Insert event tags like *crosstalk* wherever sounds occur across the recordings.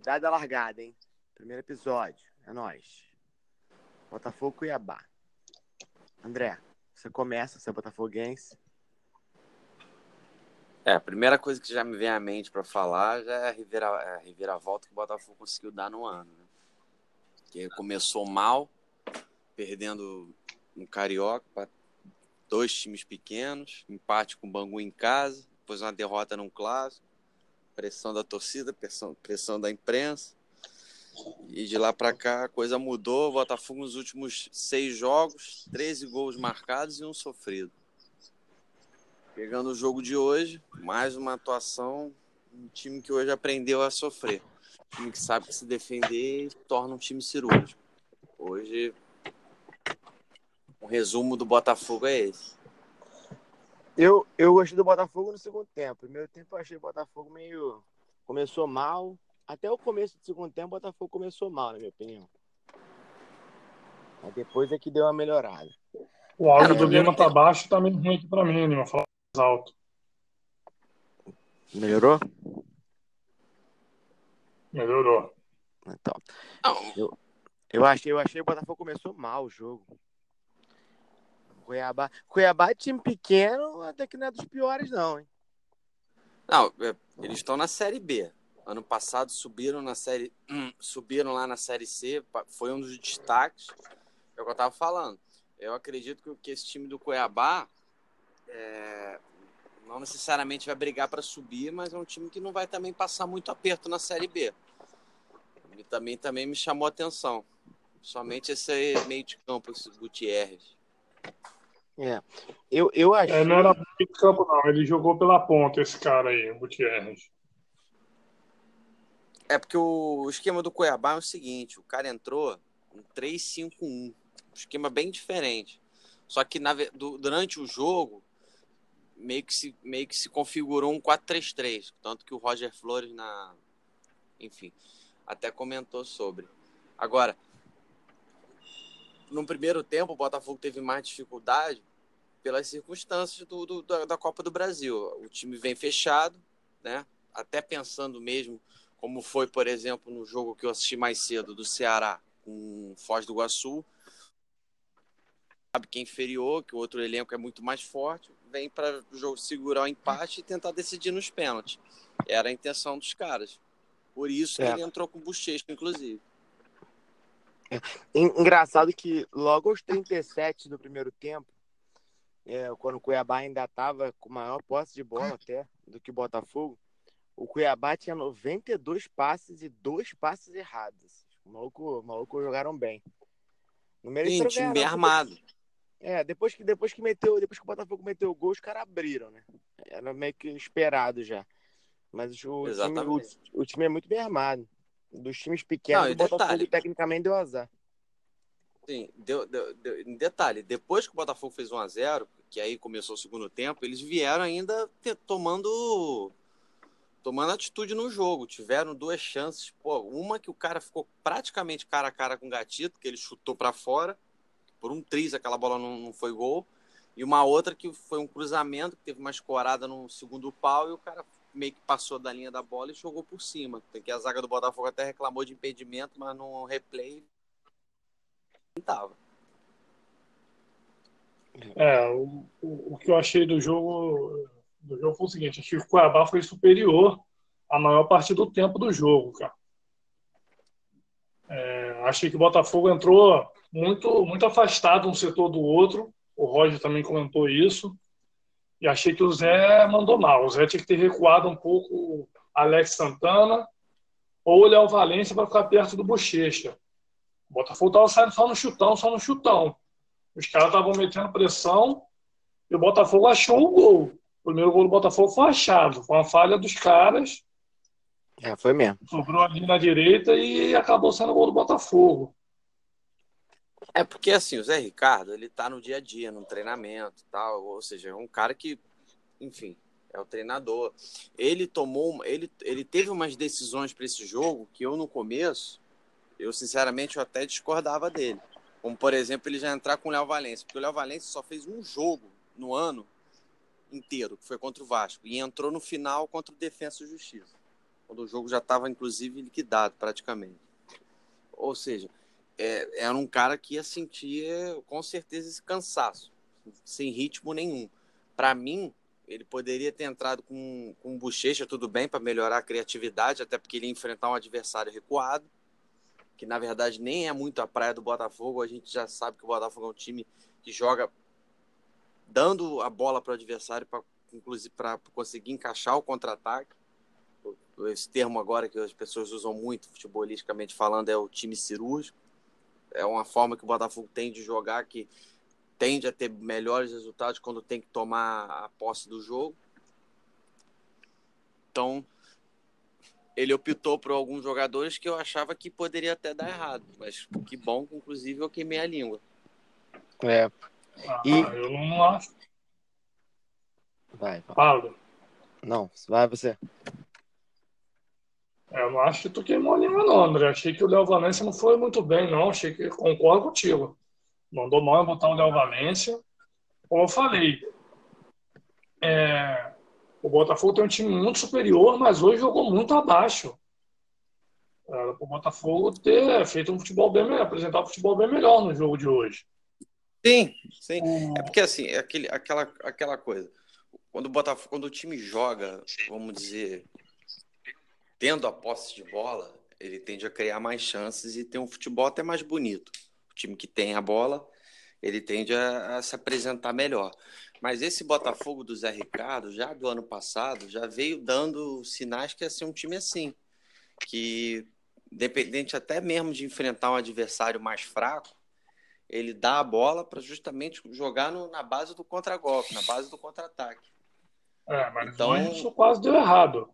dada a largada, hein? Primeiro episódio. É nóis. Botafogo Cuiabá. André, você começa, você é botafoguense. É, a primeira coisa que já me vem à mente para falar já é a, revira, é a reviravolta que o Botafogo conseguiu dar no ano. Né? Que começou mal, perdendo no Carioca para dois times pequenos, empate com o Bangu em casa, depois uma derrota num clássico, pressão da torcida, pressão, pressão da imprensa. E de lá para cá a coisa mudou. O Botafogo nos últimos seis jogos, 13 gols marcados e um sofrido. Pegando o jogo de hoje, mais uma atuação, um time que hoje aprendeu a sofrer. Um time que sabe que se defender torna um time cirúrgico. Hoje, o resumo do Botafogo é esse. Eu, eu gostei do Botafogo no segundo tempo. Primeiro tempo eu achei o Botafogo meio. Começou mal. Até o começo do segundo tempo o Botafogo começou mal, na minha opinião. Mas depois é que deu uma melhorada. O áudio do Lima tá baixo tá meio ruim aqui pra mim, Lima. Fala mais alto. Melhorou? Melhorou. Então. Eu, eu achei, eu achei que o Botafogo começou mal o jogo. Cuiabá. Cuiabá é time pequeno, até que não é dos piores, não, hein? Não, é, eles estão na Série B. Ano passado subiram na série, hum, subiram lá na série C, foi um dos destaques. É o que eu tava falando. Eu acredito que, que esse time do Cuiabá é, não necessariamente vai brigar para subir, mas é um time que não vai também passar muito aperto na série B. Ele também também me chamou a atenção. Somente esse meio de campo, esse Gutierrez. É. Eu, eu achei... É, não era meio de campo, não. Ele jogou pela ponta, esse cara aí, o Gutierrez. É porque o esquema do Cuiabá é o seguinte: o cara entrou um 3-5-1, um esquema bem diferente. Só que na, durante o jogo meio que se, meio que se configurou um 4-3-3, tanto que o Roger Flores na enfim, até comentou sobre. Agora, no primeiro tempo o Botafogo teve mais dificuldade pelas circunstâncias do, do da, da Copa do Brasil. O time vem fechado, né? Até pensando mesmo como foi, por exemplo, no jogo que eu assisti mais cedo do Ceará com Foz do Iguaçu. Sabe que é inferior, que o outro elenco é muito mais forte, vem para o jogo segurar o empate e tentar decidir nos pênaltis. Era a intenção dos caras. Por isso é. que ele entrou com bochecha, inclusive. Engraçado que logo aos 37 do primeiro tempo, é, quando o Cuiabá ainda estava com maior posse de bola até do que o Botafogo, o Cuiabá tinha 92 passes e dois passes errados. O maluco, o maluco jogaram bem. No Sim, time bem armado. É, depois que, depois que meteu, depois que o Botafogo meteu o gol, os caras abriram, né? Era meio que esperado já. Mas o time, o, o, time é muito bem armado. Dos times pequenos, Não, o Botafogo detalhe, tecnicamente deu azar. Sim, deu, deu, deu, em detalhe, depois que o Botafogo fez 1 a 0 que aí começou o segundo tempo, eles vieram ainda ter, tomando tomando atitude no jogo. Tiveram duas chances. Pô, uma que o cara ficou praticamente cara a cara com o Gatito, que ele chutou para fora. Por um triz, aquela bola não, não, foi gol. E uma outra que foi um cruzamento, que teve uma escorada no segundo pau e o cara meio que passou da linha da bola e jogou por cima. Que a zaga do Botafogo até reclamou de impedimento, mas no replay não tava. É, o, o, o que eu achei do jogo do jogo foi o seguinte: achei que o Cuiabá foi superior a maior parte do tempo do jogo, cara. É, achei que o Botafogo entrou muito, muito afastado um setor do outro. O Roger também comentou isso. E achei que o Zé mandou mal. O Zé tinha que ter recuado um pouco Alex Santana ou o Léo Valência para ficar perto do Bochecha. O Botafogo estava saindo só no chutão, só no chutão. Os caras estavam metendo pressão e o Botafogo achou o gol. O primeiro gol do Botafogo foi achado, foi uma falha dos caras. É, foi mesmo. Sobrou ali na direita e acabou sendo o gol do Botafogo. É porque assim, o Zé Ricardo, ele tá no dia a dia, no treinamento e tal, ou seja, é um cara que, enfim, é o treinador. Ele tomou, ele, ele teve umas decisões para esse jogo que eu no começo, eu sinceramente eu até discordava dele. Como por exemplo, ele já entrar com o Léo Valência, porque o Léo Valência só fez um jogo no ano inteiro, que foi contra o Vasco, e entrou no final contra o Defensa e Justiça. quando o jogo já estava, inclusive, liquidado praticamente. Ou seja, é, era um cara que ia sentir com certeza esse cansaço, sem ritmo nenhum. Para mim, ele poderia ter entrado com, com bochecha, tudo bem, para melhorar a criatividade, até porque ele ia enfrentar um adversário recuado, que na verdade nem é muito a praia do Botafogo. A gente já sabe que o Botafogo é um time que joga dando a bola para o adversário para inclusive para conseguir encaixar o contra-ataque. Esse termo agora que as pessoas usam muito, futebolisticamente falando, é o time cirúrgico. É uma forma que o Botafogo tem de jogar que tende a ter melhores resultados quando tem que tomar a posse do jogo. Então, ele optou por alguns jogadores que eu achava que poderia até dar errado, mas que bom que inclusive eu queimei a língua. É. Ah, e... eu não acho. Vai, Paulo. Não, vai você. É, eu não acho que tu queimou a língua, não, André. Achei que o Léo Valência não foi muito bem, não. Achei que concordo contigo. Mandou mal em botar o Léo Valência. Como eu falei, é, o Botafogo tem um time muito superior, mas hoje jogou muito abaixo. Era para o Botafogo ter feito um futebol bem melhor, apresentar um futebol bem melhor no jogo de hoje. Sim, sim. É porque assim, é aquele, aquela, aquela coisa. Quando o Botafogo, quando o time joga, vamos dizer, tendo a posse de bola, ele tende a criar mais chances e ter um futebol até mais bonito o time que tem a bola, ele tende a, a, se apresentar melhor. Mas esse Botafogo do Zé Ricardo, já do ano passado, já veio dando sinais que ia ser um time assim, que dependente até mesmo de enfrentar um adversário mais fraco, ele dá a bola para justamente jogar no, na base do contragolpe, na base do contra-ataque. É, mas então, isso quase deu errado.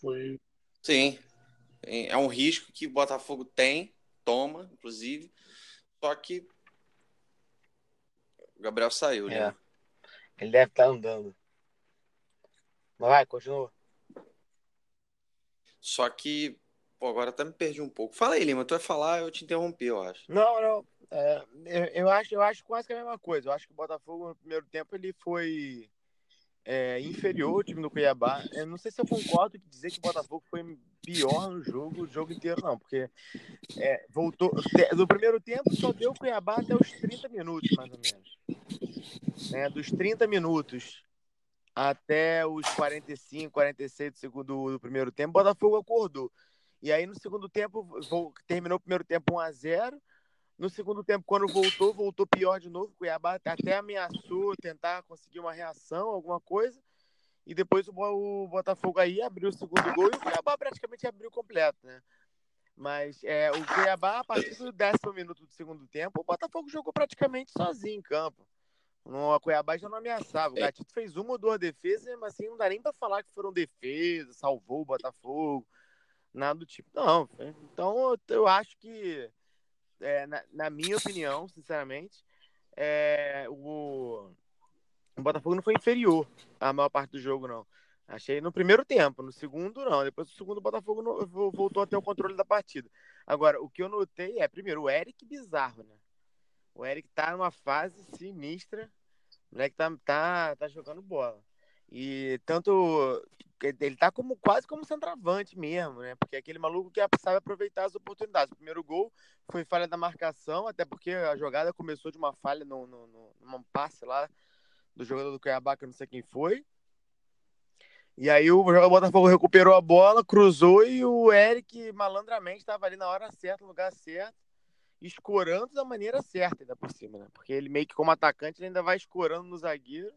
Foi... Sim, é um risco que o Botafogo tem, toma, inclusive, só que o Gabriel saiu, né? É. Ele deve estar tá andando. Mas vai, continua. Só que, pô, agora até me perdi um pouco. Fala aí, Lima, tu vai falar, eu te interrompi, eu acho. Não, não. É, eu, eu, acho, eu acho quase que a mesma coisa. Eu acho que o Botafogo, no primeiro tempo, ele foi é, inferior ao time do Cuiabá. Eu não sei se eu concordo em dizer que o Botafogo foi pior no jogo, o jogo inteiro, não, porque é, voltou. No primeiro tempo só deu o Cuiabá até os 30 minutos, mais ou menos. É, dos 30 minutos até os 45, 46 do, segundo, do primeiro tempo, o Botafogo acordou. E aí no segundo tempo, terminou o primeiro tempo 1 a 0 no segundo tempo, quando voltou, voltou pior de novo. Cuiabá até ameaçou tentar conseguir uma reação, alguma coisa. E depois o, Botafogo aí abriu o segundo gol e o Cuiabá praticamente abriu completo, né? Mas é, o Cuiabá, a partir do décimo minuto do segundo tempo, o Botafogo jogou praticamente sozinho em campo. No Cuiabá já não ameaçava. O é. Gatito fez uma ou duas defesas, mas assim, não dá nem para falar que foram defesas, salvou o Botafogo, nada do tipo. Não. Então eu acho que é, na, na, minha opinião, sinceramente, é, o, o Botafogo não foi inferior à maior parte do jogo, não. Achei no primeiro tempo, no segundo não. Depois do segundo o Botafogo voltou a ter o controle da partida. Agora, o que eu notei é, primeiro, o Eric bizarro, né? O Eric tá numa fase sinistra. O moleque tá, tá, tá jogando bola. E tanto ele tá como quase como centroavante mesmo, né? Porque é aquele maluco que sabe aproveitar as oportunidades. O primeiro gol foi falha da marcação, até porque a jogada começou de uma falha no, no, no num passe lá do jogador do Cuiabá, que eu não sei quem foi. E aí o Botafogo recuperou a bola, cruzou e o Eric malandramente estava ali na hora certa, no lugar certo, escorando da maneira certa ainda por cima, né? Porque ele meio que como atacante ele ainda vai escorando no zagueiro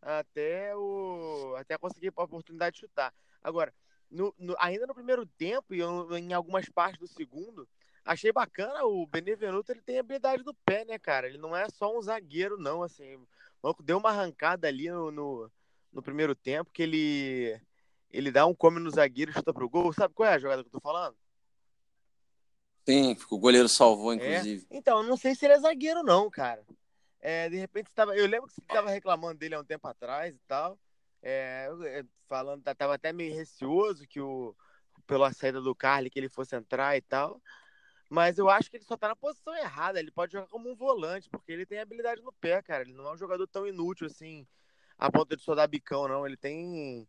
até o até conseguir a oportunidade de chutar. Agora, no, no, ainda no primeiro tempo e em algumas partes do segundo, achei bacana o Benevenuto, ele tem habilidade do pé, né, cara? Ele não é só um zagueiro, não, assim. O deu uma arrancada ali no, no, no, primeiro tempo que ele ele dá um come no zagueiro e chuta pro gol. Sabe qual é a jogada que eu tô falando? Sim, o goleiro salvou, é? inclusive. É? Então, não sei se ele é zagueiro, não, cara. É, de repente estava. Eu lembro que você estava reclamando dele há um tempo atrás e tal. É, é falando, estava até meio receoso que o pela saída do Carly que ele fosse entrar e tal. Mas eu acho que ele só tá na posição errada. Ele pode jogar como um volante, porque ele tem habilidade no pé, cara. Ele não é um jogador tão inútil assim, a ponto de só dar bicão, não. Ele tem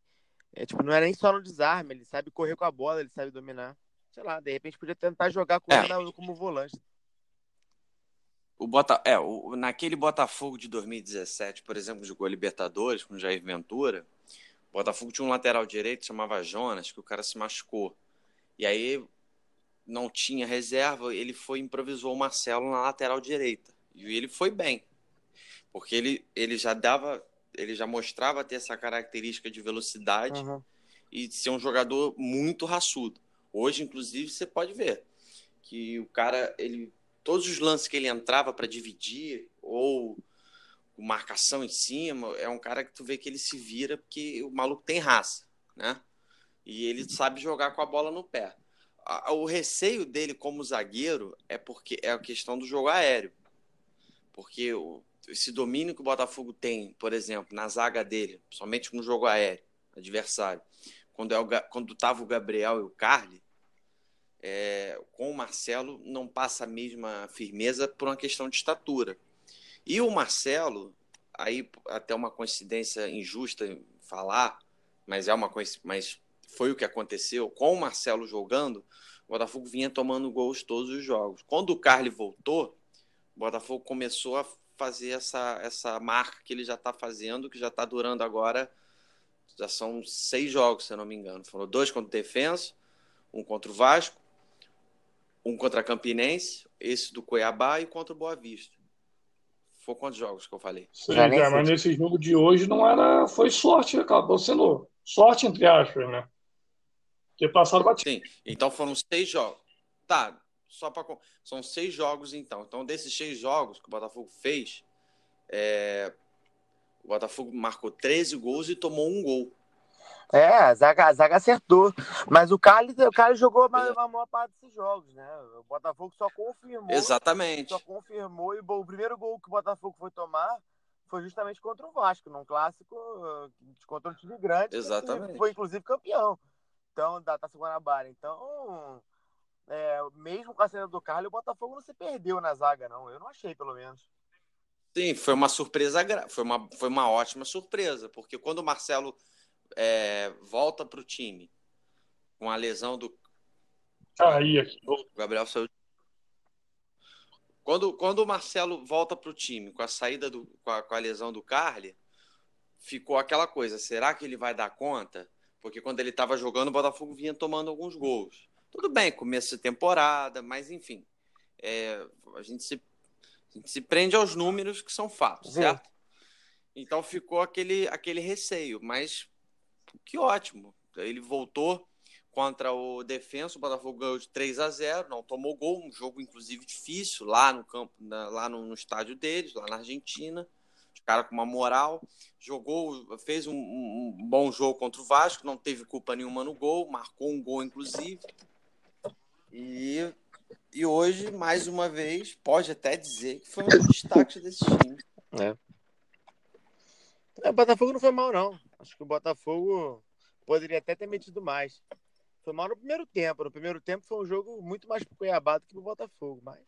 É, tipo, não é nem só no desarme, ele sabe correr com a bola, ele sabe dominar. Sei lá, de repente podia tentar jogar com É. ele como volante. O Bota... é, o... naquele Botafogo de 2017, por exemplo, jogou a Libertadores com o Jair Ventura. O Botafogo tinha um lateral direito, chamava Jonas, que o cara se machucou. E aí não tinha reserva, ele foi improvisou o Marcelo na lateral direita. E ele foi bem. Porque ele, ele já dava, ele já mostrava ter essa característica de velocidade Uhum. e ser um jogador muito raçudo. Hoje, inclusive, você pode ver que o cara, ele, todos os lances que ele entrava para dividir ou marcação em cima, é um cara que tu vê que ele se vira porque o maluco tem raça, né? E ele sabe jogar com a bola no pé. O receio dele como zagueiro é porque é a questão do jogo aéreo. Porque o- esse domínio que o Botafogo tem, por exemplo, na zaga dele, somente no jogo aéreo, adversário, quando, é o, quando tava o Gabriel e o Carly, é, com o Marcelo não passa a mesma firmeza por uma questão de estatura. E o Marcelo, aí até uma coincidência injusta falar, mas é uma coinc- mas foi o que aconteceu com o Marcelo jogando, o Botafogo vinha tomando gols todos os jogos. Quando o Carly voltou, o Botafogo começou a fazer essa, essa marca que ele já está fazendo, que já está durando agora já são seis jogos, se eu não me engano. Foram dois contra o Defensa, um contra o Vasco, um contra a Campinense, esse do Cuiabá e contra o Boa Vista. Foi quantos jogos que eu falei? Sim, Já mas nesse jogo de hoje não era. Foi sorte, acabou sendo sorte, entre aspas, né? Porque passaram batido. Sim, então foram seis jogos. Tá, só para são seis jogos então. Então desses seis jogos que o Botafogo fez, é, o Botafogo marcou 13 gols e tomou um gol. É, a zaga, a zaga acertou. Mas o Carlos, o Carlos jogou a maior parte desses jogos, né? O Botafogo só confirmou. Exatamente. Só confirmou. E bom, o primeiro gol que o Botafogo foi tomar foi justamente contra o Vasco, num clássico uh, contra um time grande. que Exatamente. Foi inclusive campeão. Então, da Taça Guanabara. Então, é, mesmo com a saída do Carlos, o Botafogo não se perdeu na zaga, não. Eu não achei, pelo menos. Sim, foi uma surpresa, foi uma, foi uma ótima surpresa, porque quando o Marcelo é, volta para o time com a lesão do Aí, aqui. o Gabriel saiu. Quando, quando o Marcelo volta para o time com a saída do, com a, com a lesão do Carly, ficou aquela coisa: será que ele vai dar conta? Porque quando ele estava jogando, o Botafogo vinha tomando alguns gols. Tudo bem, começo de temporada, mas enfim. é, a, gente se, a gente se prende aos números que são fatos, certo? Então ficou aquele, aquele receio, mas que ótimo. Ele voltou contra o Defensa, o Botafogo ganhou de 3 a 0 não tomou gol, um jogo inclusive difícil lá no campo, na- lá no, no estádio deles, lá na Argentina. Os caras com uma moral, jogou, fez um, um- bom jogo contra o Vasco, não teve culpa nenhuma no gol, marcou um gol inclusive. E, e hoje, mais uma vez, pode até dizer que foi um dos destaques desse time. É, O Botafogo não foi mal, não. Acho que o Botafogo poderia até ter metido mais. Foi mal no primeiro tempo. No primeiro tempo foi um jogo muito mais pro Cuiabá do que pro Botafogo, mas.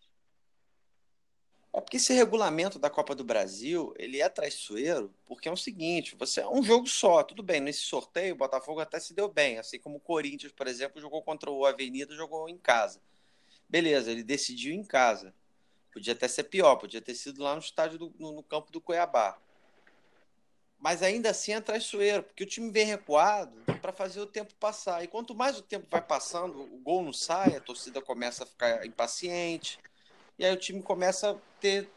É porque esse regulamento da Copa do Brasil, ele é traiçoeiro, porque é o seguinte, você é um jogo só, tudo bem, nesse sorteio o Botafogo até se deu bem, assim como o Corinthians, por exemplo, jogou contra o Avenida, jogou em casa. Beleza, ele decidiu em casa. Podia até ser pior, podia ter sido lá no estádio do, no, no campo do Cuiabá. Mas ainda assim é traiçoeiro, porque o time vem recuado para fazer o tempo passar. E quanto mais o tempo vai passando, o gol não sai, a torcida começa a ficar impaciente. E aí o time começa a ter,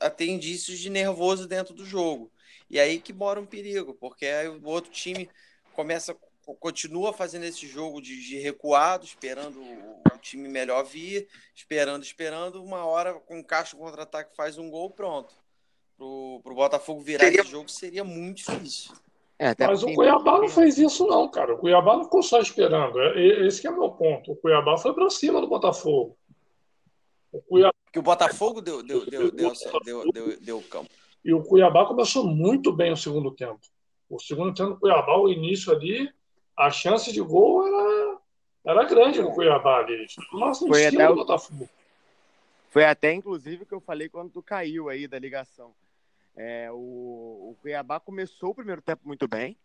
a ter indícios de nervoso dentro do jogo. E aí que mora um perigo, porque aí o outro time começa, continua fazendo esse jogo de, de recuado, esperando o, time melhor vir, esperando, esperando, uma hora com um caixa contra-ataque faz um gol, pronto. Pro, pro Botafogo virar Seria- esse jogo seria muito difícil. É, até Mas o Cuiabá não fez isso, não, cara. O Cuiabá não ficou só esperando. É- é- Esse que é o meu ponto. O Cuiabá foi pra cima do Botafogo. O Cuiabá, Porque o Botafogo deu, deu, deu, deu, deu, deu, deu campo. e o Cuiabá começou muito bem o segundo tempo. O segundo tempo do Cuiabá, o início ali, a chance de gol era, era grande no Cuiabá ali. Em Foi até o- Botafogo. Foi até, inclusive, que eu falei quando tu caiu aí da ligação. É, o, o Cuiabá começou o primeiro tempo muito bem.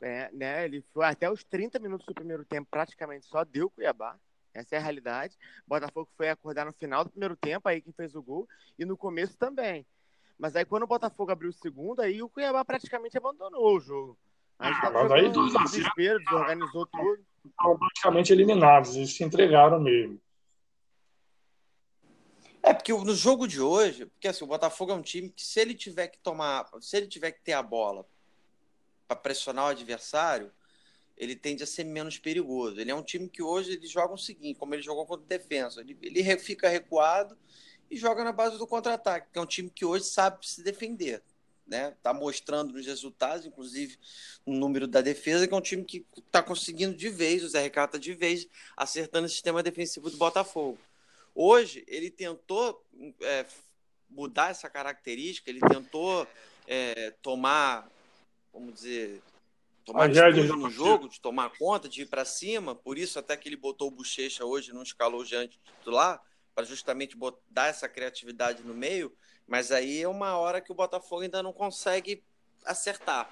É, né? Ele foi até os 30 minutos do primeiro tempo, praticamente só deu Cuiabá. Essa é a realidade. Botafogo foi acordar no final do primeiro tempo, aí quem fez o gol, e no começo também. Mas aí quando o Botafogo abriu o segundo, aí o Cuiabá praticamente abandonou o jogo. Aí ah, mas aí do desespero, desorganizou tudo. Estavam praticamente eliminados, eles se entregaram mesmo. É, porque no jogo de hoje, porque assim, o Botafogo é um time que se ele tiver que tomar, se ele tiver que ter a bola para pressionar o adversário, ele tende a ser menos perigoso. Ele é um time que hoje ele joga o seguinte, como ele jogou contra o defesa, ele, ele fica recuado e joga na base do contra-ataque, que é um time que hoje sabe se defender. Né? Tá mostrando nos resultados, inclusive no número da defesa, que é um time que está conseguindo de vez, o Zé Ricardo tá de vez, acertando o sistema defensivo do Botafogo. Hoje, ele tentou é, mudar essa característica, ele tentou é, tomar, vamos dizer, tomar atitude no jogo, de tomar conta, de ir para cima. Por isso, até que ele botou o Bochecha hoje, não escalou o Jante titular, para justamente botar, dar essa criatividade no meio. Mas aí é uma hora que o Botafogo ainda não consegue acertar.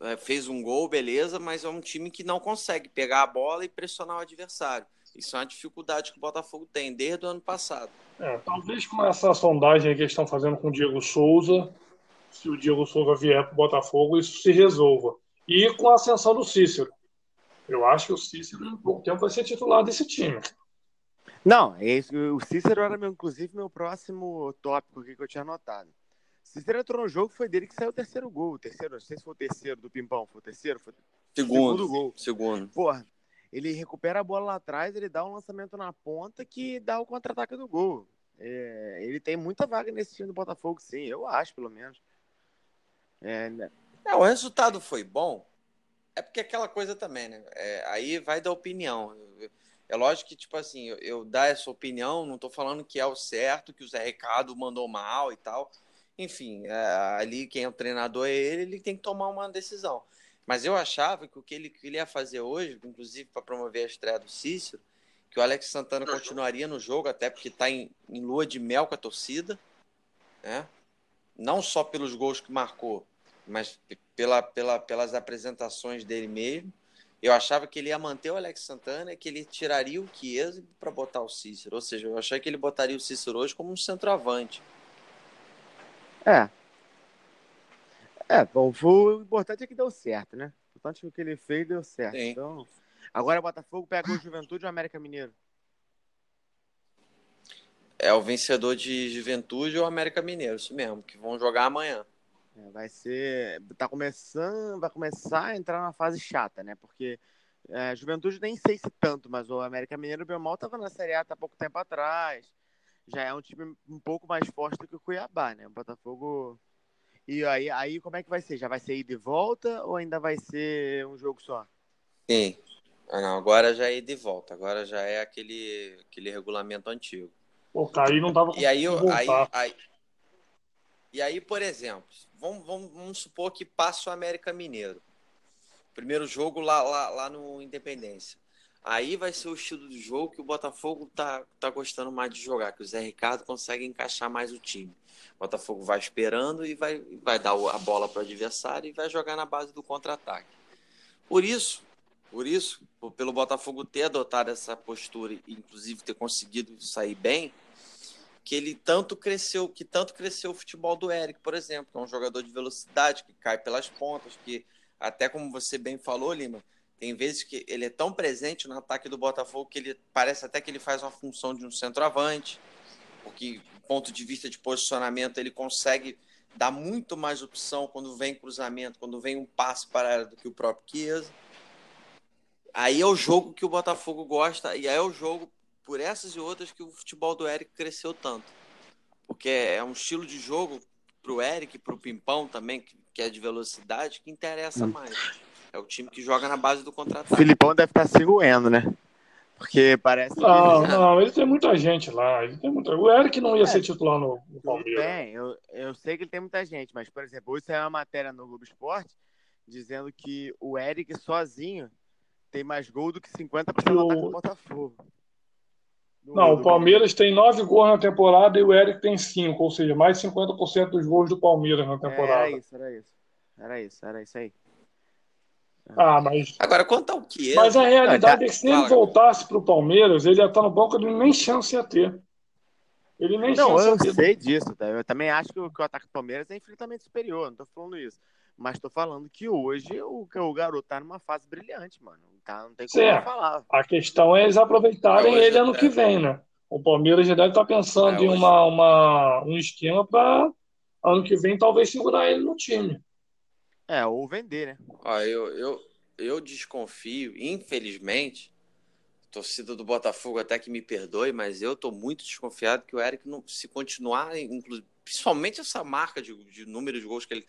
É, fez um gol, beleza, mas é um time que não consegue pegar a bola e pressionar o adversário. Isso é uma dificuldade que o Botafogo tem desde o ano passado. É, talvez com essa sondagem que eles estão fazendo com o Diego Souza, se o Diego Souza vier para o Botafogo, isso se resolva. E com a ascensão do Cícero. Eu acho que o Cícero, em pouco tempo, vai ser titular desse time. Não, é. O Cícero era, meu, inclusive, meu próximo tópico aqui que eu tinha anotado. Cícero entrou no jogo, foi dele que saiu o terceiro gol. O terceiro, não sei se foi o terceiro do Pimpão, foi o terceiro? Foi segundo, segundo gol. Segundo. Porra, ele recupera a bola lá atrás, ele dá um lançamento na ponta que dá o contra-ataque do gol. É, ele tem muita vaga nesse time do Botafogo, sim, eu acho, pelo menos. É, né? é, o resultado foi bom, é porque aquela coisa também, né? É, aí vai da opinião. É lógico que, tipo assim, eu, eu dar essa opinião, não estou falando que é o certo, que o Zé Ricardo mandou mal e tal. Enfim, é, ali quem é o treinador é ele, ele tem que tomar uma decisão. Mas eu achava que o que ele, que ele ia fazer hoje, inclusive para promover a estreia do Cícero, que o Alex Santana continuaria no jogo, até porque está em, em, lua de mel com a torcida, né? não só pelos gols que marcou, mas pela, pela, pelas apresentações dele mesmo. Eu achava que ele ia manter o Alex Santana e que ele tiraria o Chiesa para botar o Cícero. Ou seja, eu achei que ele botaria o Cícero hoje como um centroavante. É, é, bom, o importante é que deu certo, né? O importante é que o que ele fez deu certo. Sim. Então, agora o Botafogo pega o Juventude ou o América Mineiro? É o vencedor de Juventude ou América Mineiro, isso mesmo, que vão jogar amanhã. É, vai ser. Tá começando. Vai começar a entrar na fase chata, né? Porque é, Juventude nem sei se tanto, mas o América Mineiro, bem mal, tava na Série A há pouco tempo atrás. Já é um time um pouco mais forte do que o Cuiabá, né? O Botafogo e aí, aí como é que vai ser? Já vai ser ida e volta ou ainda vai ser um jogo só? Sim. Ah, não, agora já é ida e volta. Agora já é aquele, aquele regulamento antigo. O Caí não tava E aí, aí, aí, e aí, por exemplo, vamos, vamos, vamos supor que passa o América Mineiro. Primeiro jogo lá, lá, lá no Independência. Aí vai ser o estilo de jogo que o Botafogo tá, tá gostando mais de jogar, que o Zé Ricardo consegue encaixar mais o time. O Botafogo vai esperando e vai, vai dar a bola para o adversário e vai jogar na base do contra-ataque. Por isso, por isso, pelo Botafogo ter adotado essa postura e inclusive ter conseguido sair bem, que ele tanto cresceu, que tanto cresceu o futebol do Eric, por exemplo, que é um jogador de velocidade que cai pelas pontas, que até como você bem falou, Lima, tem vezes que ele é tão presente no ataque do Botafogo que ele parece até que ele faz uma função de um centroavante porque ponto de vista de posicionamento ele consegue dar muito mais opção quando vem cruzamento, quando vem um passe para ela do que o próprio Chiesa. Aí é o jogo que o Botafogo gosta e aí é o jogo por essas e outras que o futebol do Eric cresceu tanto. Porque é um estilo de jogo para o Eric, para o Pimpão também, que é de velocidade, que interessa hum. mais. É o time que joga na base do contra-ataque. O Filipão deve estar se né? Porque parece. Não, que... não, ele tem muita gente lá. Ele tem muita... O Eric não ia é, ser titular no, no Palmeiras. Bem, eu, eu sei que ele tem muita gente, mas, por exemplo, hoje saiu uma matéria no Globo Esporte dizendo que o Eric sozinho tem mais gol do que 50% do ataque do Botafogo. não, o Palmeiras tem nove gols na temporada e o Eric tem cinco, ou seja, mais de 50% dos gols do Palmeiras na temporada. Era isso, era isso. Era isso, era isso aí. Ah, mas. Agora, quanto ao que é. Mas a realidade tá... é que se ele voltasse para o Palmeiras, ele ia estar no banco, ele nem chance ia ter. Ele nem Não, eu sei disso, tá? Eu também acho que o, que o ataque do Palmeiras é infinitamente superior, não tô falando isso. Mas tô falando que hoje o, o garoto tá numa fase brilhante, mano. Tá, não tem como certo. falar. A questão é eles aproveitarem ele ano é... que vem, né? O Palmeiras já deve estar tá pensando é, em uma, uma, um esquema para ano que vem talvez segurar ele no time. É, ou vender, né? Ó, eu, eu, eu desconfio, infelizmente, torcida do Botafogo até que me perdoe, mas eu tô muito desconfiado que o Eric, não, se continuar, principalmente essa marca de, de número de gols que ele,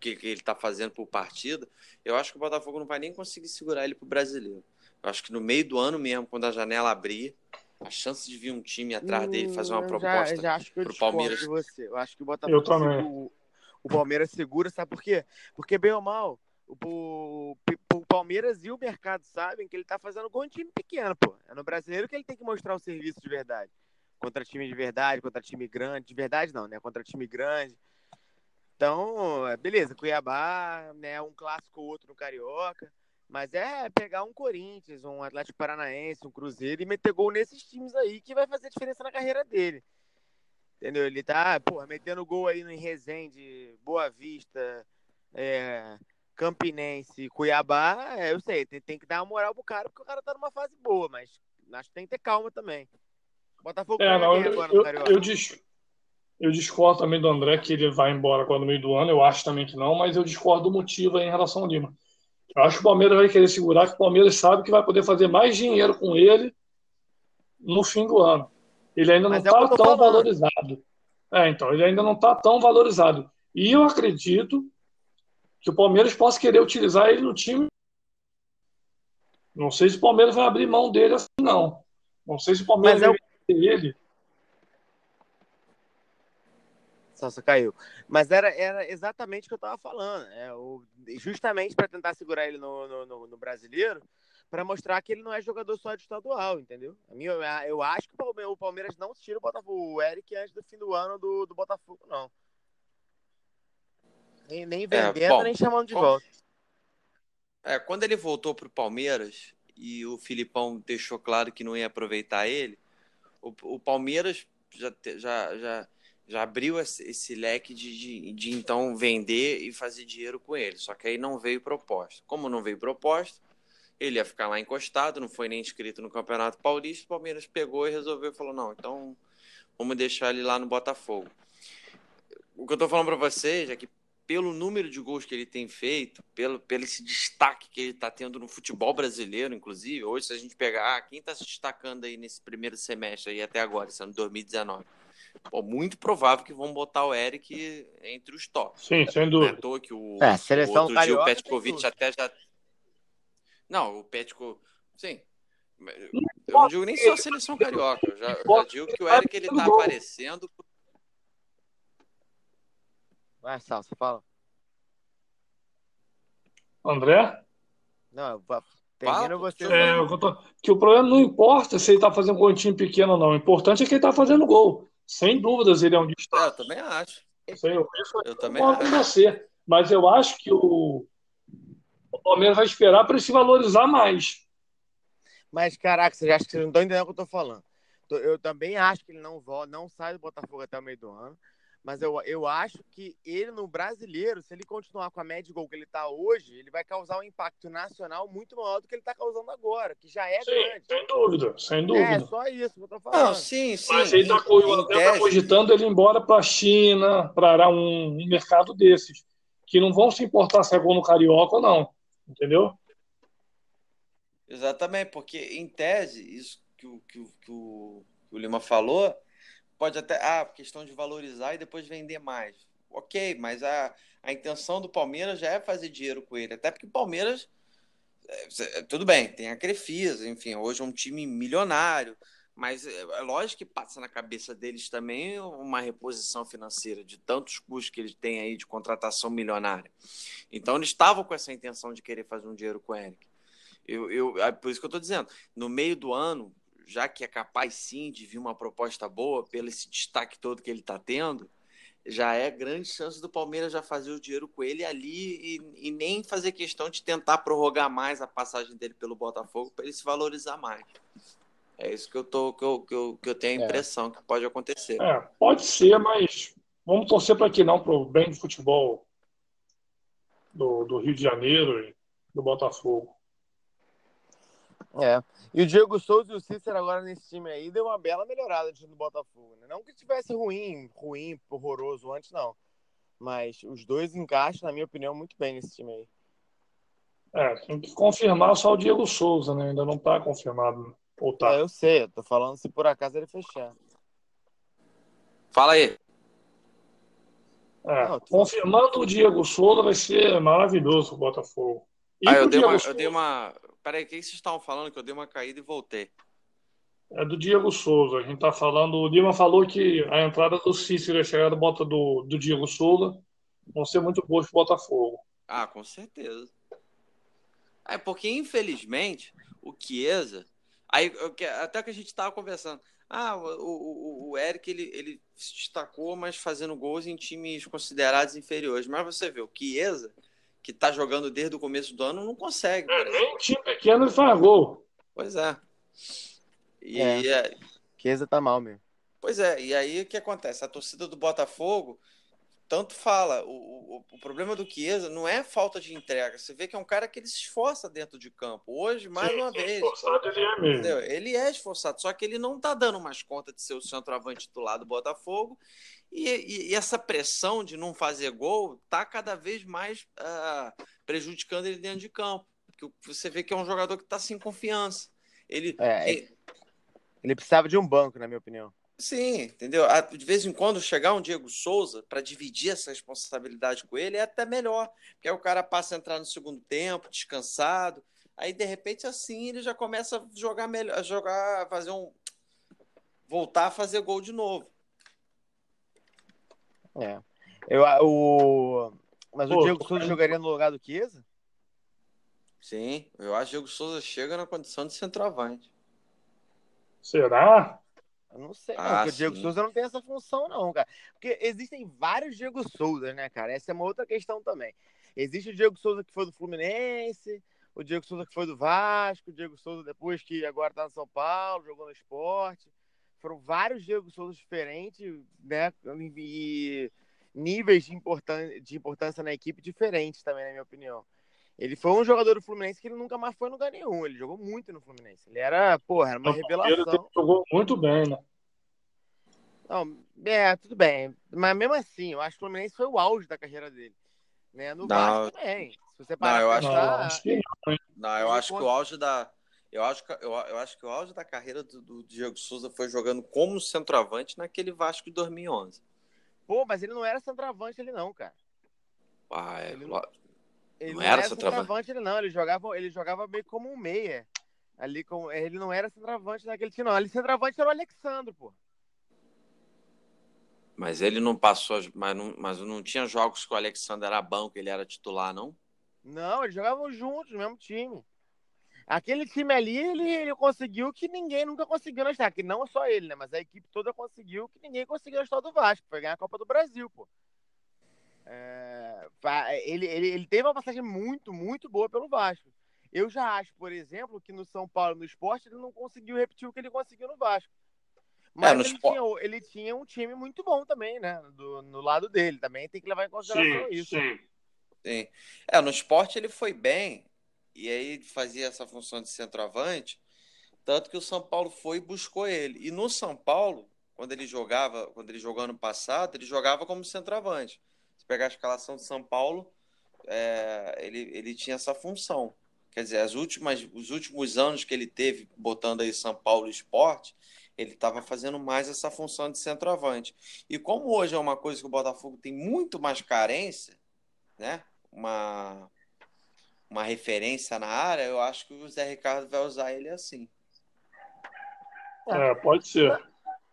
que, que ele tá fazendo por partida, eu acho que o Botafogo não vai nem conseguir segurar ele pro brasileiro. Eu acho que no meio do ano mesmo, quando a janela abrir, a chance de vir um time atrás dele fazer uma proposta já, já acho que eu pro Palmeiras. Você. Eu acho que o Botafogo. Eu também. O, o Palmeiras segura, sabe por quê? Porque, bem ou mal, o, o, o, Palmeiras e o mercado sabem que ele tá fazendo gol em time pequeno, pô. É no brasileiro que ele tem que mostrar o serviço de verdade. Contra time de verdade, contra time grande. De verdade não, né? Contra time grande. Então, é, beleza, Cuiabá, né? Um clássico ou outro no Carioca. Mas é pegar um Corinthians, um Atlético Paranaense, um Cruzeiro e meter gol nesses times aí que vai fazer diferença na carreira dele. Entendeu? Ele tá, porra, metendo gol aí em Resende, Boa Vista, é, Campinense, Cuiabá. É, eu sei, tem, tem, que dar uma moral pro cara, porque o cara tá numa fase boa, mas acho que tem que ter calma também. Botafogo é, não, eu, agora eu, eu, eu, discordo também do André que ele vai embora quando no meio do ano. Eu acho também que não, mas eu discordo do motivo em relação ao Lima. Eu acho que o Palmeiras vai querer segurar, que o Palmeiras sabe que vai poder fazer mais dinheiro com ele no fim do ano. Ele ainda não está é tão falando. valorizado. É, então, ele ainda não está tão valorizado. E eu acredito que o Palmeiras possa querer utilizar ele no time. Não sei se o Palmeiras vai abrir mão dele assim, não. Não sei se o Palmeiras Mas vai é eu... ele Nossa, caiu. Mas era, era exatamente o que eu estava falando. É, o, justamente para tentar segurar ele no, no, no, no brasileiro, para mostrar que ele não é jogador só de estadual, entendeu? Eu acho que o Palmeiras não tira o Botafogo, o Eric antes do fim do ano do, do Botafogo, não. Nem, nem é, vendendo, é, bom, nem chamando de volta. É, quando ele voltou para o Palmeiras e o Filipão deixou claro que não ia aproveitar ele, o, o Palmeiras já, já, já já abriu esse leque de, de, de, então vender e fazer dinheiro com ele. Só que aí não veio proposta. Como não veio proposta, ele ia ficar lá encostado, não foi nem inscrito no Campeonato Paulista. O Palmeiras pegou e resolveu falou: não, então vamos deixar ele lá no Botafogo. O que eu tô falando para vocês é que pelo número de gols que ele tem feito, pelo, pelo esse destaque que ele está tendo no futebol brasileiro, inclusive, hoje, se a gente pegar ah, quem está se destacando aí nesse primeiro semestre aí até agora, esse ano 2019 pô, muito provável que vão botar o Eric entre os tops. Sim, sem dúvida. Não é que o, é, seleção o outro dia o Petkovic até já. Não, o Petko. Sim. Eu não digo nem só a seleção carioca. Eu já, já digo que o Eric ele tá aparecendo. Vai, Salsa, fala. André? Não, Termina você. É, que o problema não importa se ele tá fazendo gol em time pequeno ou não. O importante é que ele tá fazendo gol. Sem dúvidas, ele é um destaque. É, eu também acho. Sei, eu, eu também acho. você. Mas eu acho que o Palmeiras vai esperar para ele se valorizar mais. Mas, caraca, vocês acham que vocês não estão entendendo o que eu estou falando. Eu também acho que ele não volta, não sai do Botafogo até o meio do ano. Mas eu, eu acho que ele no brasileiro, se ele continuar com a média de gol que ele está hoje, ele vai causar um impacto nacional muito maior do que ele está causando agora, que já é sim, grande. Sem dúvida, sem dúvida. É só isso que eu tô falando. Não, sim, sim. Mas ele está tá cogitando ele ir embora para a China, para um, um mercado desses, que não vão se importar se é gol no Carioca ou não. Entendeu? Exatamente, porque em tese, isso que o, que o, que o, que o Lima falou pode até. Ah, questão de valorizar e depois vender mais. Ok, mas a, a intenção do Palmeiras já é fazer dinheiro com ele. Até porque o Palmeiras. É, tudo bem, tem a Crefisa, enfim, hoje é um time milionário. Mas é, é lógico que passa na cabeça deles também uma reposição financeira de tantos custos que eles têm aí de contratação milionária. Então eles estavam com essa intenção de querer fazer um dinheiro com o Eric. Eu, eu, é por isso que eu estou dizendo, no meio do ano, já que é capaz sim de vir uma proposta boa, pelo esse destaque todo que ele está tendo, já é grande chance do Palmeiras já fazer o dinheiro com ele ali e, e nem fazer questão de tentar prorrogar mais a passagem dele pelo Botafogo para ele se valorizar mais. É isso que eu, tô, que eu, que eu, que eu tenho a é. impressão é. que pode acontecer. É, pode ser, mas vamos torcer para que não, para o bem do futebol do, do Rio de Janeiro e do Botafogo. É. E o Diego Souza e o Cícero agora nesse time aí deu uma bela melhorada no time do Botafogo. Né? Não que tivesse ruim, ruim, horroroso antes, não. Mas os dois encaixam, na minha opinião, muito bem nesse time aí. É, tem que confirmar só o Diego Souza, né? Ainda não tá confirmado. Ou tá? É, eu sei, eu tô falando se por acaso ele fechar. Fala aí. É, não, confirmando o Diego Souza vai ser maravilhoso o Botafogo. E ah, eu dei, uma, eu dei uma. Peraí, o que vocês estavam falando? Que eu dei uma caída e voltei. É do Diego Souza. A gente tá falando. O Lima falou que a entrada do Cícero e a chegada bota do, do Diego Souza vão ser muito boas pro Botafogo. Ah, com certeza. É porque, infelizmente, o Chiesa. Aí, até que a gente estava conversando. Ah, o, o, o Eric ele, ele se destacou, mas fazendo gols em times considerados inferiores. Mas você vê, o Chiesa que está jogando desde o começo do ano, não consegue. É, nem time pequeno ele faz gol. Pois é. E é. Chiesa tá mal mesmo. Pois é, e aí o que acontece? A torcida do Botafogo tanto fala, o, o, o, problema do Chiesa não é falta de entrega. Você vê que é um cara que ele se esforça dentro de campo. Hoje, mais Sim, uma vez. Esforçado ele é mesmo. Entendeu? Ele é esforçado, só que ele não tá dando mais conta de ser o centroavante titular do Botafogo. E, e, e, essa pressão de não fazer gol tá cada vez mais uh, prejudicando ele dentro de campo. Porque você vê que é um jogador que está sem confiança. Ele, é, ele, ele precisava de um banco, na minha opinião. Sim, entendeu? De vez em quando chegar um Diego Souza para dividir essa responsabilidade com ele é até melhor, porque aí o cara passa a entrar no segundo tempo, descansado, aí de repente assim ele já começa a jogar melhor, a jogar, fazer um voltar a fazer gol de novo. É. Eu, o... Mas Pô, o Diego Souza jogaria no lugar do Chiesa? Sim, eu acho que o Diego Souza chega na condição de centroavante. Será? Eu não sei, não, ah, porque o Diego Souza não tem essa função, não, cara. Porque existem vários Diego Souza, né, cara? Essa é uma outra questão também. Existe o Diego Souza que foi do Fluminense, o Diego Souza que foi do Vasco, o Diego Souza depois que agora tá no São Paulo, jogou no esporte. Foram vários Diego Souza diferentes, né? E níveis de, importância, de importância na equipe diferentes também, na minha opinião. Ele foi um jogador do Fluminense que ele nunca mais foi no lugar nenhum. Ele jogou muito no Fluminense. Ele era, porra, era uma revelação. Ele jogou muito bem, né? Não, é, tudo bem. Mas mesmo assim, eu acho que o Fluminense foi o auge da carreira dele. Né? No não, Vasco também. Se você parar não, eu acho, pensar, não, não, eu acho que o auge da. Eu acho que, eu, eu acho que o auge da carreira do, do Diego Souza foi jogando como centroavante naquele Vasco de 2011. Pô, mas ele não era centroavante, ele não, cara. Ah, é, ele, ele não, não, era centroavante, ele não. Ele jogava, ele jogava meio como um meia. Ali com, ele não era centroavante naquele time, não. Ele centroavante era o Alexandre, pô. Mas ele não passou, mas não, mas não tinha jogos que o Alexandre era banco, ele era titular, não? Não, eles jogavam juntos, no mesmo time. Aquele time ali, ele, ele conseguiu que ninguém nunca conseguiu na história. Que não só ele, né? Mas a equipe toda conseguiu que ninguém conseguiu na história do Vasco. Foi ganhar a Copa do Brasil, pô. É, ele, ele, ele teve uma passagem muito, muito boa pelo Vasco. Eu já acho, por exemplo, que no São Paulo, no esporte, ele não conseguiu repetir o que ele conseguiu no Vasco. Mas é, ele, tinha, ele, tinha, um time muito bom também, né? Do, no lado dele. Também tem que levar em consideração sim, isso. Sim. sim. É, no esporte ele foi bem, e aí fazia essa função de centroavante, tanto que o São Paulo foi e buscou ele. E no São Paulo, quando ele jogava, quando ele jogou ano passado, ele jogava como centroavante. Se pegar a escalação de São Paulo, é, ele, ele tinha essa função. Quer dizer, as últimas, os últimos anos que ele teve botando aí São Paulo Esporte, ele estava fazendo mais essa função de centroavante. E como hoje é uma coisa que o Botafogo tem muito mais carência, né? Uma, uma referência na área, eu acho que o Zé Ricardo vai usar ele assim. É, pode ser.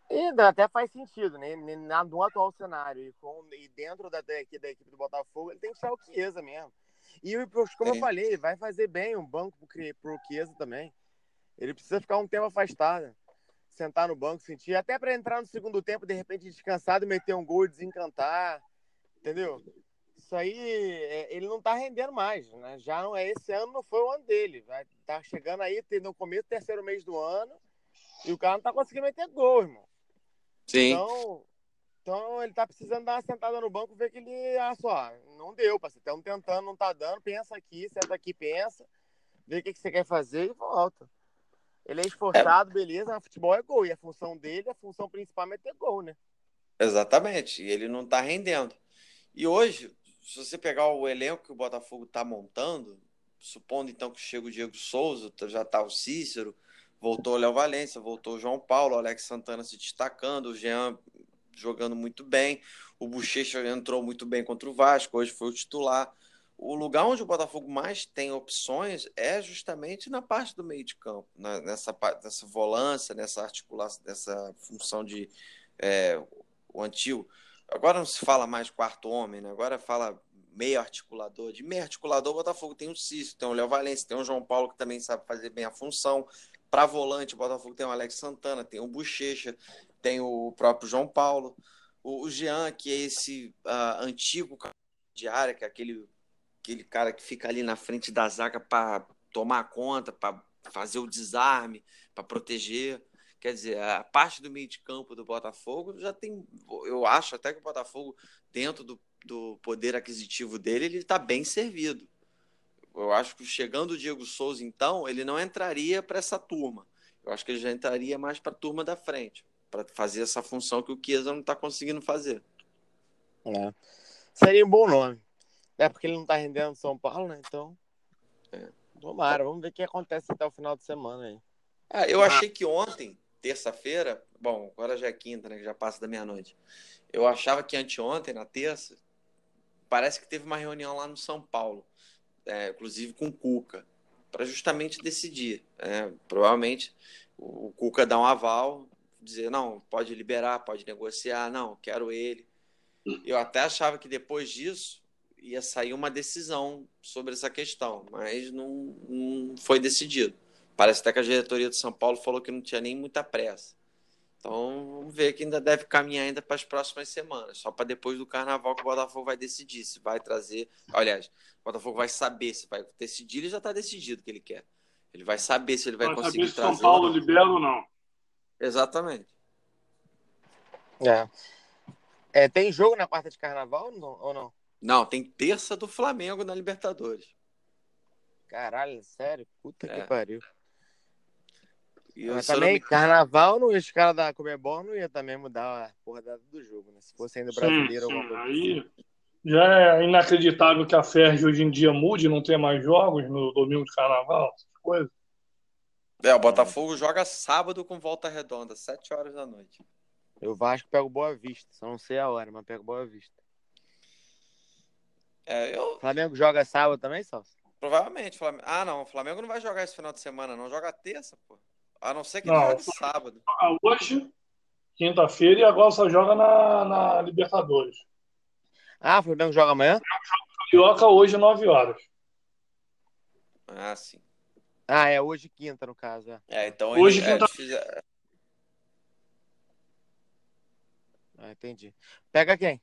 E até faz sentido, né? No atual cenário e, com, e dentro da, da, da, equipe do Botafogo, ele tem que ser o Chiesa mesmo. E como é. eu falei, vai fazer bem um banco pro, pro Chiesa também. Ele precisa ficar um tempo afastado. sentar no banco, sentir, até para entrar no segundo tempo, de repente descansado, meter um gol e desencantar, entendeu? Isso aí, é, ele não tá rendendo mais, né? Já não é esse ano, não foi o ano dele. Vai tá chegando aí no começo, terceiro mês do ano, e o cara não tá conseguindo meter gol, irmão. Sim. Então, então ele tá precisando dar uma sentada no banco, ver que ele, ah, só, não deu, parceiro. Estamos tentando, não tá dando, pensa aqui, senta aqui, pensa, vê o que, que você quer fazer e volta. Ele é esforçado, é. beleza, mas futebol é gol. E a função dele, a função principal é meter gol, né? Exatamente. E ele não tá rendendo. E hoje, se você pegar o elenco que o Botafogo tá montando, supondo então que chega o Diego Souza, já tá o Cícero, voltou o Léo Valência, voltou o João Paulo, o Alex Santana se destacando, o Jean jogando muito bem, o Bochecha entrou muito bem contra o Vasco, hoje foi o titular o lugar onde o Botafogo mais tem opções é justamente na parte do meio de campo, na, nessa, nessa volância, nessa articulação, nessa função de é, o antigo. Agora não se fala mais quarto homem, né? agora fala meio articulador. De meio articulador, o Botafogo tem o Cício, tem o Léo Valência, tem o João Paulo que também sabe fazer bem a função. Para volante, o Botafogo tem o Alex Santana, tem o Bochecha, tem o próprio João Paulo. O, Jean, que é esse uh, antigo de área, que é aquele aquele cara que fica ali na frente da zaga para tomar conta, para fazer o desarme, para proteger. Quer dizer, a parte do meio de campo do Botafogo já tem. Eu acho até que o Botafogo, dentro do, do poder aquisitivo dele, ele está bem servido. Eu acho que chegando o Diego Souza, então, ele não entraria para essa turma. Eu acho que ele já entraria mais para a turma da frente, para fazer essa função que o Chiesa não está conseguindo fazer. É. Seria um bom nome. É porque ele não tá rendendo São Paulo, né? Então. É. Tomara, vamos ver o que acontece até o final de semana aí. Ah, eu achei que ontem, terça-feira, bom, agora já é quinta, né? Que já passa da meia-noite. Eu achava que anteontem, na terça, parece que teve uma reunião lá no São Paulo, é, inclusive com o Cuca, para justamente decidir. É, provavelmente o Cuca dá um aval, dizer, não, pode liberar, pode negociar, não, quero ele. Eu até achava que depois disso ia sair uma decisão sobre essa questão, mas não, não foi decidido. Parece até que a diretoria de São Paulo falou que não tinha nem muita pressa. Então, vamos ver que ainda deve caminhar ainda para as próximas semanas. Só para depois do carnaval que o Botafogo vai decidir se vai trazer. Aliás, o Botafogo vai saber se vai decidir. Ele já está decidido o que ele quer. Ele vai saber se ele vai, vai conseguir saber se trazer. São Paulo libera ou não. Exatamente. É. é. Tem jogo na quarta de carnaval ou não? Não, tem terça do Flamengo na Libertadores. Caralho, sério? Puta é. que pariu. E Mas também, me... carnaval, no, os caras da Comebol não ia também mudar a porra do jogo, né? Se fosse ainda brasileiro sim, sim. Aí assim. já é inacreditável que a Ferg hoje em dia mude, não tenha mais jogos no domingo de carnaval, essas coisas. É, o Botafogo joga sábado com volta redonda, 7 horas da noite. Eu Vasco pego Boa Vista, só não sei a hora, mas pego Boa Vista. É, eu... Flamengo joga sábado também, Salso? Provavelmente. Flamengo... Ah, não. O Flamengo não vai jogar esse final de semana, não. Joga terça, pô. A não ser que não, jogue sábado. Hoje, quinta-feira, e agora só joga na, na Libertadores. Ah, o Flamengo joga amanhã? Carioca hoje, 9 horas. Ah, sim. Ah, é hoje quinta, no caso. É, é então hoje ele, quinta... É, Ah, entendi. Pega quem?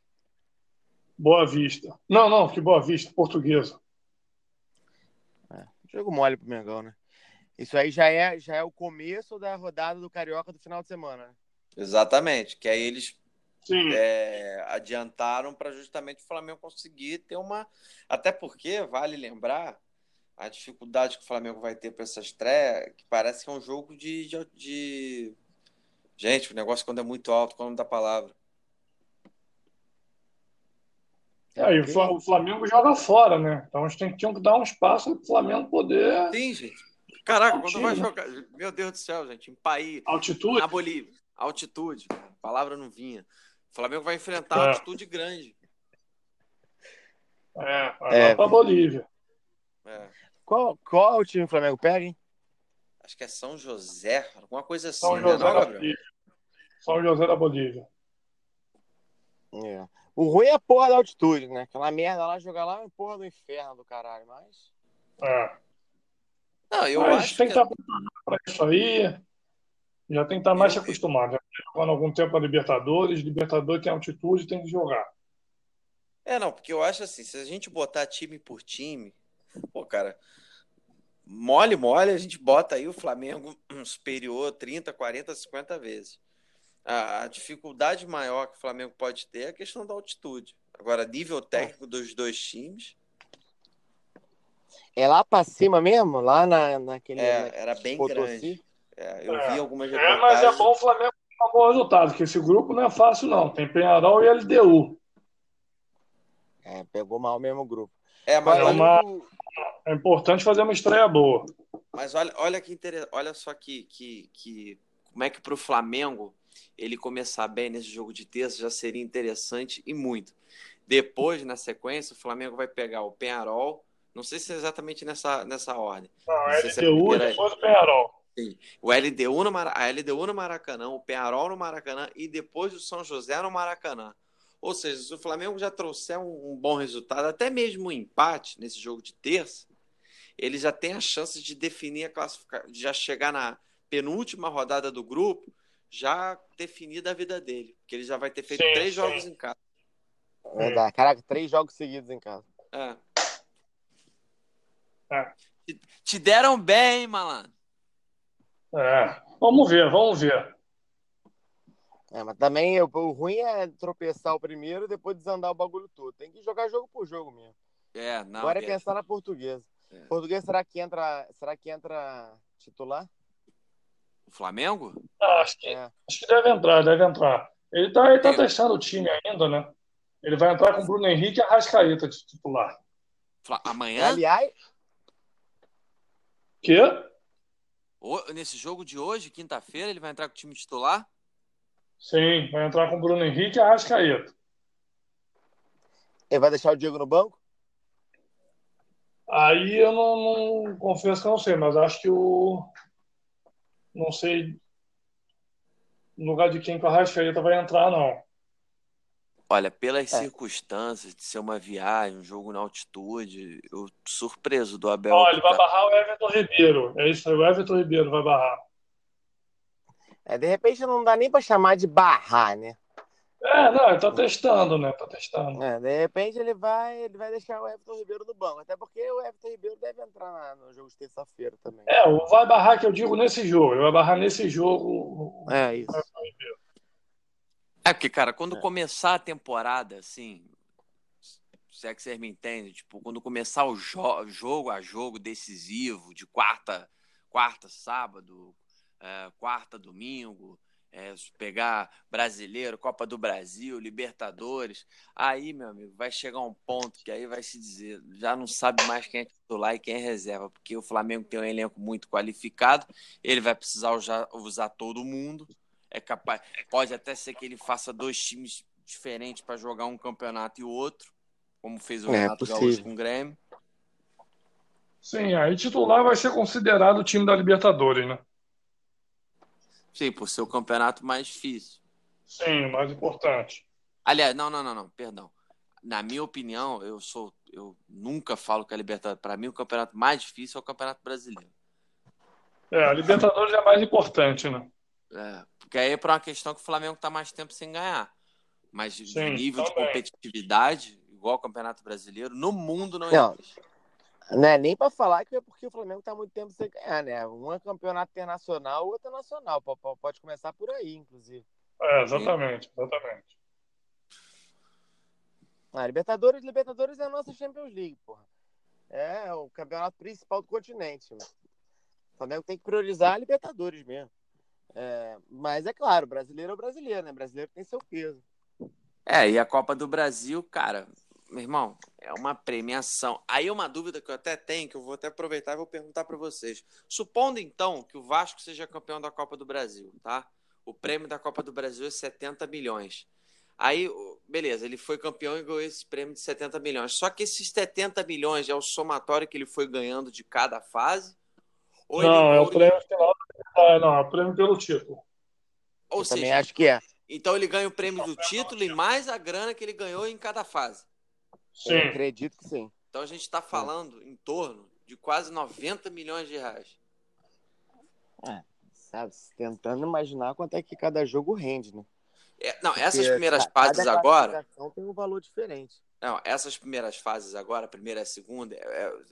Boa Vista. Não, não, que Boa Vista, portuguesa. É, jogo mole pro Mengão, né? Isso aí já é, já é o começo da rodada do Carioca do final de semana. Né? Exatamente, que aí eles é, adiantaram para justamente o Flamengo conseguir ter uma. Até porque, vale lembrar, a dificuldade que o Flamengo vai ter para essa estreia, que parece que é um jogo de, de, de... Gente, o negócio quando é muito alto, quando não dá palavra. É, e o Flamengo joga fora, né? Então a gente tem, tinha que dar um espaço para o Flamengo poder. Sim, gente. Caraca, quando vai jogar. Meu Deus do céu, gente. Em país. Altitude? Na Bolívia. Altitude. A palavra não vinha. O Flamengo vai enfrentar é. altitude grande. É, vai é. para Bolívia. É. Qual, qual o time o Flamengo pega, hein? Acho que é São José, alguma coisa assim, São né, José não, da São José da Bolívia. É. O ruim é a porra da altitude, né? Aquela merda lá, jogar lá é porra do inferno do caralho, mas. É. Não, eu mas acho tem que estar preparado pra isso aí. Já tem que estar mais Eu- acostumado. Já tá jogando algum tempo a Libertadores, Libertadores tem altitude, tem que jogar. É, não, porque eu acho assim, se a gente botar time por time, pô, cara, mole, mole, a gente bota aí o Flamengo *clears throat* superior 30, 40, 50 vezes. A, a dificuldade maior que o Flamengo pode ter é a questão da altitude. Agora, nível técnico dos dois times, É lá pra cima mesmo? Lá na, naquele. é, era bem Potosí? grande. É, eu É. vi algumas É, mas é bom o Flamengo ter um bom resultado, porque esse grupo não é fácil, não. Tem Penharol e LDU. É, pegou mal mesmo o grupo. É, mas É uma- É importante fazer uma estreia boa. Mas olha, olha que interessante, olha só que, que, que como é que para o Flamengo ele começar bem nesse jogo de terça já seria interessante e muito. Depois, na sequência, o Flamengo vai pegar o Penharol, não sei se é exatamente nessa, nessa ordem. Não, Não se é a LDU e primeira- depois o Penharol. O LDU no, Mara- a LDU no Maracanã, o Penharol no Maracanã e depois o São José no Maracanã. Ou seja, se o Flamengo já trouxer um, um bom resultado, até mesmo um empate nesse jogo de terça, ele já tem a chance de definir a classificação, de já chegar na penúltima rodada do grupo, já definida a vida dele. Porque ele já vai ter feito Sim, três sim. jogos em casa. Verdade. Caraca, três jogos seguidos em casa. É. É. Te, te deram bem, hein, malandro. É. Vamos ver, vamos ver. É, mas também o, o ruim é tropeçar o primeiro e depois desandar o bagulho todo. Tem que jogar jogo por jogo mesmo. É, não. Agora é é- pensar na portuguesa. É. Português, será que entra, será que entra titular? O Flamengo? Ah, acho, que, É. acho que deve entrar, deve entrar. Ele tá, ele tá Eu- testando o time ainda, né? Ele vai entrar com o Bruno Henrique e a Rascaeta de titular. Fla- Amanhã? Aliás, Quê? O- Nesse jogo de hoje, quinta-feira, ele vai entrar com o time titular? Sim, vai entrar com o Bruno Henrique e a Rascaeta. ele vai deixar o Diego no banco? Aí eu não, não- confesso que eu não sei, mas acho que o. Não sei no lugar de quem que o Rascaeta vai entrar, não. Olha, pelas É. circunstâncias de ser uma viagem, um jogo na altitude, eu surpreso do Abel. Ó, ele vai barrar o Everton Ribeiro. É isso aí, o Everton Ribeiro vai barrar. É, de repente não dá nem pra chamar de barrar, né? É, não, ele tá testando, né? Tá testando. É, de repente ele vai, ele vai deixar o Everton Ribeiro no banco. Até porque o Everton Ribeiro deve entrar no jogo de terça-feira também. É, o vai barrar que eu digo nesse jogo. Ele vai barrar nesse jogo. É, isso. É porque, cara, quando É. começar a temporada, assim, se é que vocês me entendem, tipo, quando começar o jo- jogo a jogo decisivo, de quarta, quarta sábado, é, quarta domingo, é, pegar brasileiro, Copa do Brasil, Libertadores, aí, meu amigo, vai chegar um ponto que aí vai se dizer, já não sabe mais quem é titular e quem é reserva, porque o Flamengo tem um elenco muito qualificado, ele vai precisar usar, usar todo mundo, é capaz, pode até ser que ele faça dois times diferentes para jogar um campeonato e o outro, como fez o É, Renato possível. Gaúcho com o Grêmio. Sim, aí titular vai ser considerado o time da Libertadores, né? Sim, por ser o campeonato mais difícil. Sim, o mais importante. Aliás, não, não, não, não, perdão. Na minha opinião, eu sou, eu nunca falo que a Libertadores, para mim o campeonato mais difícil é o Campeonato Brasileiro. É, a Libertadores é mais importante, né? É, porque aí é para uma questão que o Flamengo está mais tempo sem ganhar. Mas de Sim, nível de competitividade, igual o Campeonato Brasileiro, no mundo não Não. existe. Não é nem pra falar que é porque o Flamengo tá muito tempo sem ganhar, né? Um é campeonato internacional, o outro é nacional. Pode começar por aí, inclusive. É, exatamente, exatamente. Ah, Libertadores, Libertadores é a nossa Champions League, porra. É o campeonato principal do continente. mano. O Flamengo tem que priorizar a Libertadores mesmo. É, mas é claro, brasileiro é o brasileiro, né? Brasileiro tem seu peso. É, e a Copa do Brasil, cara, meu irmão, é uma premiação. Aí uma dúvida que eu até tenho, que eu vou até aproveitar e vou perguntar para vocês. Supondo então que o Vasco seja campeão da Copa do Brasil, tá? O prêmio da Copa do Brasil é 70 milhões. Aí, beleza, ele foi campeão e ganhou esse prêmio de 70 milhões. Só que esses 70 milhões é o somatório que ele foi ganhando de cada fase? Ou ele- Não, é o prêmio final. É, não, é o prêmio pelo título. Ou Eu também seja, acho que é. então ele ganha o prêmio do título e mais a grana que ele ganhou em cada fase. Sim. Eu acredito que sim. Então a gente está falando em torno de quase 90 milhões de reais. sabe? Tentando imaginar quanto é que cada jogo rende, né? É, não, essas Porque primeiras cada fases agora. tem um valor diferente. Não, essas primeiras fases agora, a primeira e a segunda, é,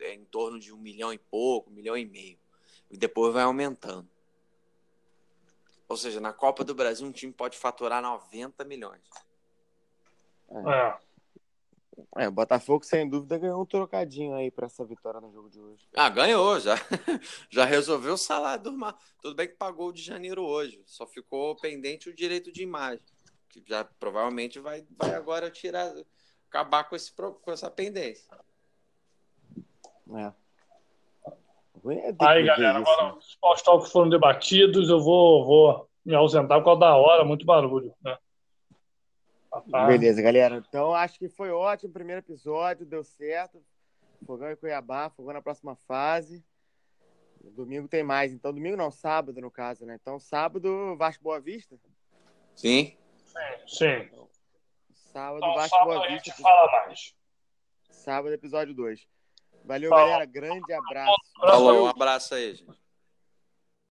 é- é em torno de um milhão e pouco, um milhão e meio. E depois vai aumentando. Ou seja, na Copa do Brasil, um time pode faturar 90 milhões. É. É, o Botafogo, sem dúvida, ganhou um trocadinho aí pra essa vitória no jogo de hoje. Ah, ganhou, já, *laughs* já resolveu o salário do Mar. Tudo bem que pagou o de janeiro hoje, só ficou pendente o direito de imagem, que já provavelmente vai, vai agora tirar, acabar com, esse, com essa pendência. É. É Aí, galera, isso, agora né? os pautógrafos foram debatidos, eu vou, vou me ausentar por causa da hora, muito barulho, né? Tá? Beleza, galera. Então, acho que foi ótimo o primeiro episódio, deu certo. Fogão e Cuiabá, Fogão na próxima fase. Domingo tem mais. Então, domingo não, sábado, no caso, né? Então, sábado, Vasco Boa Vista. Sim? Sim. Sábado, Então, Vasco sábado Boa a gente Vista. fala mais. Sábado, episódio 2. Valeu, Falou. galera. Grande abraço. Falou, um abraço aí, gente.